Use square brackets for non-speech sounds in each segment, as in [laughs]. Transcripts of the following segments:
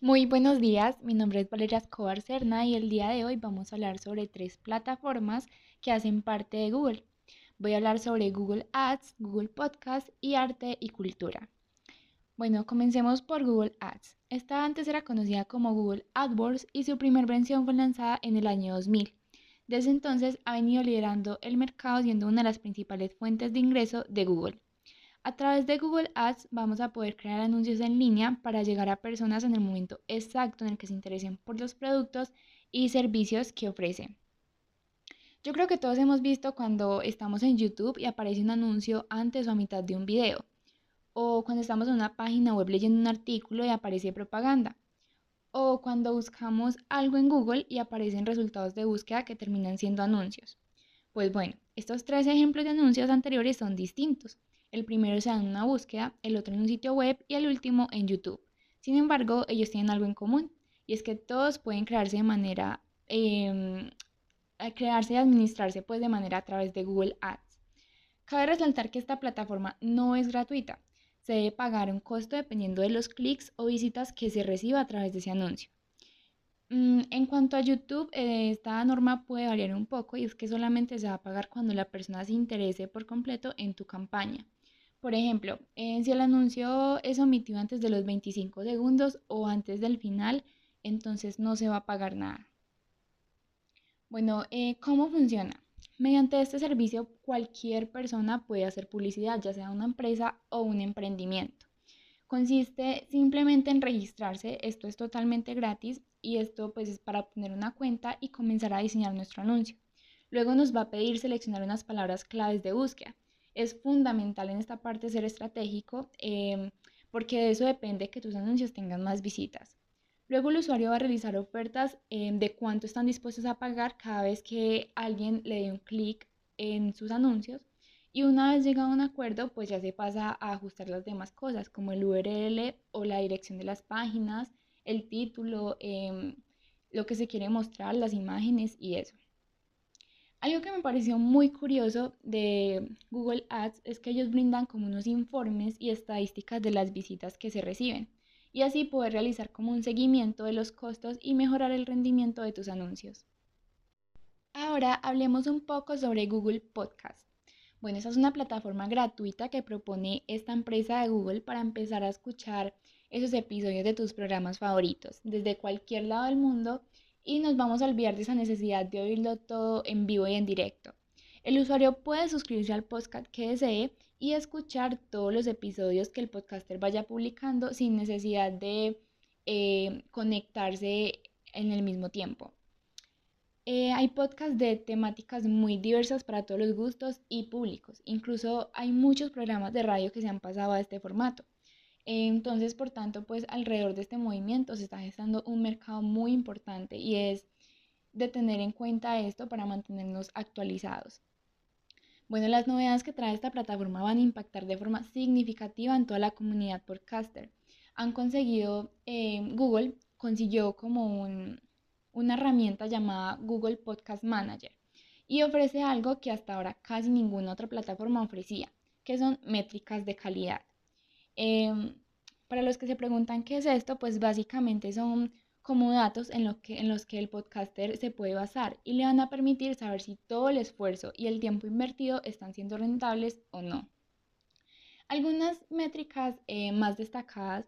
Muy buenos días, mi nombre es Valeria Escobar Cerna y el día de hoy vamos a hablar sobre tres plataformas que hacen parte de Google. Voy a hablar sobre Google Ads, Google Podcast y Arte y Cultura. Bueno, comencemos por Google Ads. Esta antes era conocida como Google AdWords y su primera versión fue lanzada en el año 2000. Desde entonces ha venido liderando el mercado siendo una de las principales fuentes de ingreso de Google. A través de Google Ads vamos a poder crear anuncios en línea para llegar a personas en el momento exacto en el que se interesen por los productos y servicios que ofrecen. Yo creo que todos hemos visto cuando estamos en YouTube y aparece un anuncio antes o a mitad de un video, o cuando estamos en una página web leyendo un artículo y aparece propaganda, o cuando buscamos algo en Google y aparecen resultados de búsqueda que terminan siendo anuncios. Pues bueno, estos tres ejemplos de anuncios anteriores son distintos. El primero se da en una búsqueda, el otro en un sitio web y el último en YouTube. Sin embargo, ellos tienen algo en común y es que todos pueden crearse de manera, eh, crearse y administrarse pues de manera a través de Google Ads. Cabe resaltar que esta plataforma no es gratuita, se debe pagar un costo dependiendo de los clics o visitas que se reciba a través de ese anuncio. Mm, en cuanto a YouTube, eh, esta norma puede variar un poco y es que solamente se va a pagar cuando la persona se interese por completo en tu campaña. Por ejemplo, eh, si el anuncio es omitido antes de los 25 segundos o antes del final, entonces no se va a pagar nada. Bueno, eh, ¿cómo funciona? Mediante este servicio cualquier persona puede hacer publicidad, ya sea una empresa o un emprendimiento. Consiste simplemente en registrarse, esto es totalmente gratis y esto pues es para obtener una cuenta y comenzar a diseñar nuestro anuncio. Luego nos va a pedir seleccionar unas palabras claves de búsqueda es fundamental en esta parte ser estratégico em, porque de eso depende que tus anuncios tengan más visitas. Luego el usuario va a realizar ofertas em, de cuánto están dispuestos a pagar cada vez que alguien le dé un clic en sus anuncios. Y una vez llegado a un acuerdo, pues ya se pasa a ajustar las demás cosas, como el URL o la dirección de las páginas, el título, em, lo que se quiere mostrar, las imágenes y eso. Algo que me pareció muy curioso de Google Ads es que ellos brindan como unos informes y estadísticas de las visitas que se reciben y así poder realizar como un seguimiento de los costos y mejorar el rendimiento de tus anuncios. Ahora hablemos un poco sobre Google Podcast. Bueno, esa es una plataforma gratuita que propone esta empresa de Google para empezar a escuchar esos episodios de tus programas favoritos desde cualquier lado del mundo y nos vamos a olvidar de esa necesidad de oírlo todo en vivo y en directo. El usuario puede suscribirse al podcast que desee y escuchar todos los episodios que el podcaster vaya publicando sin necesidad de eh, conectarse en el mismo tiempo. Eh, hay podcasts de temáticas muy diversas para todos los gustos y públicos. Incluso hay muchos programas de radio que se han pasado a este formato. Entonces, por tanto, pues alrededor de este movimiento se está gestando un mercado muy importante y es de tener en cuenta esto para mantenernos actualizados. Bueno, las novedades que trae esta plataforma van a impactar de forma significativa en toda la comunidad podcaster. Han conseguido, eh, Google consiguió como una herramienta llamada Google Podcast Manager y ofrece algo que hasta ahora casi ninguna otra plataforma ofrecía, que son métricas de calidad. Em, para los que se preguntan qué es esto, pues básicamente son como datos en, que, en los que el podcaster se puede basar y le van a permitir saber si todo el esfuerzo y el tiempo invertido están siendo rentables o no. Algunas métricas eh, más destacadas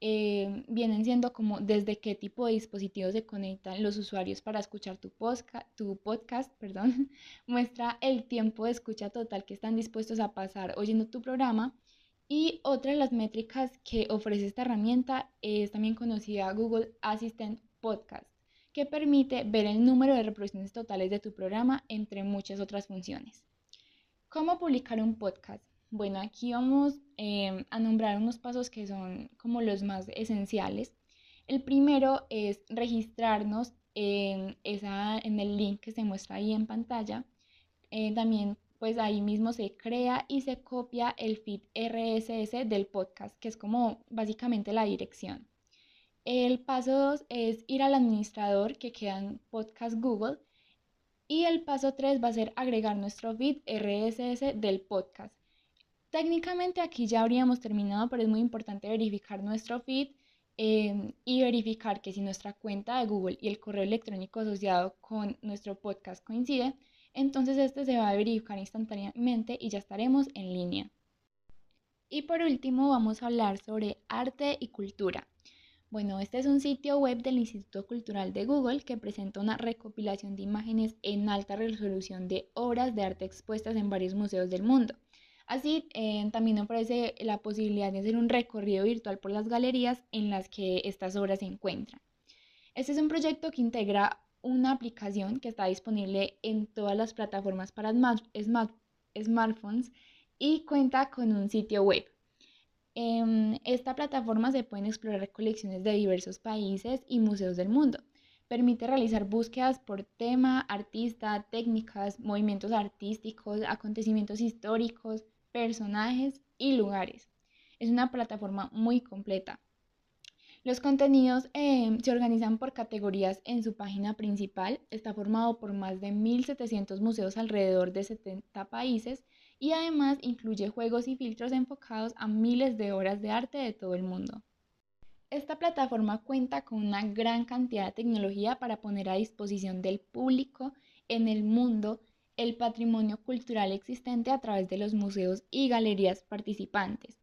eh, vienen siendo como desde qué tipo de dispositivos se conectan los usuarios para escuchar tu, tu podcast, perdón, [laughs] muestra el tiempo de escucha total que están dispuestos a pasar oyendo tu programa y otra de las métricas que ofrece esta herramienta es también conocida Google Assistant Podcast, que permite ver el número de reproducciones totales de tu programa, entre muchas otras funciones. ¿Cómo publicar un podcast? Bueno, aquí vamos em, a nombrar unos pasos que son como los más esenciales. El primero es registrarnos en, esa, en el link que se muestra ahí en pantalla. Eh, también pues ahí mismo se crea y se copia el feed RSS del podcast, que es como básicamente la dirección. El paso 2 es ir al administrador que queda en Podcast Google. Y el paso 3 va a ser agregar nuestro feed RSS del podcast. Técnicamente aquí ya habríamos terminado, pero es muy importante verificar nuestro feed em, y verificar que si nuestra cuenta de Google y el correo electrónico asociado con nuestro podcast coincide, entonces este se va a verificar instantáneamente y ya estaremos en línea. Y por último vamos a hablar sobre arte y cultura. Bueno, este es un sitio web del Instituto Cultural de Google que presenta una recopilación de imágenes en alta resolución de obras de arte expuestas en varios museos del mundo. Así, eh, también ofrece la posibilidad de hacer un recorrido virtual por las galerías en las que estas obras se encuentran. Este es un proyecto que integra una aplicación que está disponible en todas las plataformas para smartphones y cuenta con un sitio web. En esta plataforma se pueden explorar colecciones de diversos países y museos del mundo. Permite realizar búsquedas por tema, artista, técnicas, movimientos artísticos, acontecimientos históricos, personajes y lugares. Es una plataforma muy completa. Los contenidos em, se organizan por categorías en su página principal. Está formado por más de 1.700 museos alrededor de 70 países y además incluye juegos y filtros enfocados a miles de obras de arte de todo el mundo. Esta plataforma cuenta con una gran cantidad de tecnología para poner a disposición del público en el mundo el patrimonio cultural existente a través de los museos y galerías participantes.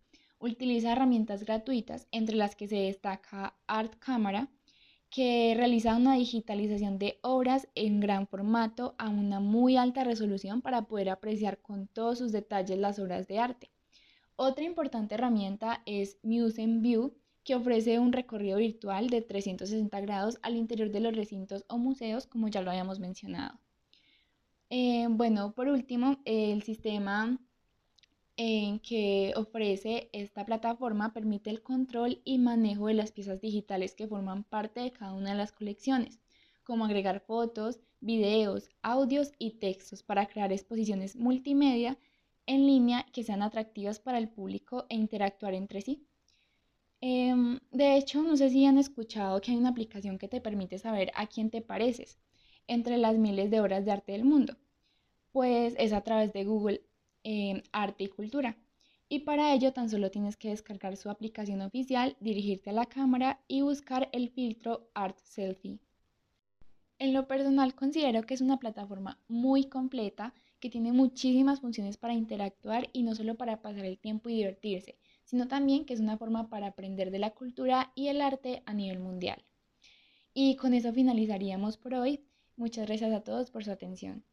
Utiliza herramientas gratuitas, entre las que se destaca Art Camera, que realiza una digitalización de obras en gran formato a una muy alta resolución para poder apreciar con todos sus detalles las obras de arte. Otra importante herramienta es Museum View, que ofrece un recorrido virtual de 360 grados al interior de los recintos o museos, como ya lo habíamos mencionado. Eh, bueno, por último, el sistema en que ofrece esta plataforma permite el control y manejo de las piezas digitales que forman parte de cada una de las colecciones, como agregar fotos, videos, audios y textos para crear exposiciones multimedia en línea que sean atractivas para el público e interactuar entre sí. Em, de hecho, no sé si han escuchado que hay una aplicación que te permite saber a quién te pareces entre las miles de obras de arte del mundo pues es a través de Google eh, Arte y Cultura. Y para ello tan solo tienes que descargar su aplicación oficial, dirigirte a la cámara y buscar el filtro Art Selfie. En lo personal considero que es una plataforma muy completa que tiene muchísimas funciones para interactuar y no solo para pasar el tiempo y divertirse, sino también que es una forma para aprender de la cultura y el arte a nivel mundial. Y con eso finalizaríamos por hoy. Muchas gracias a todos por su atención.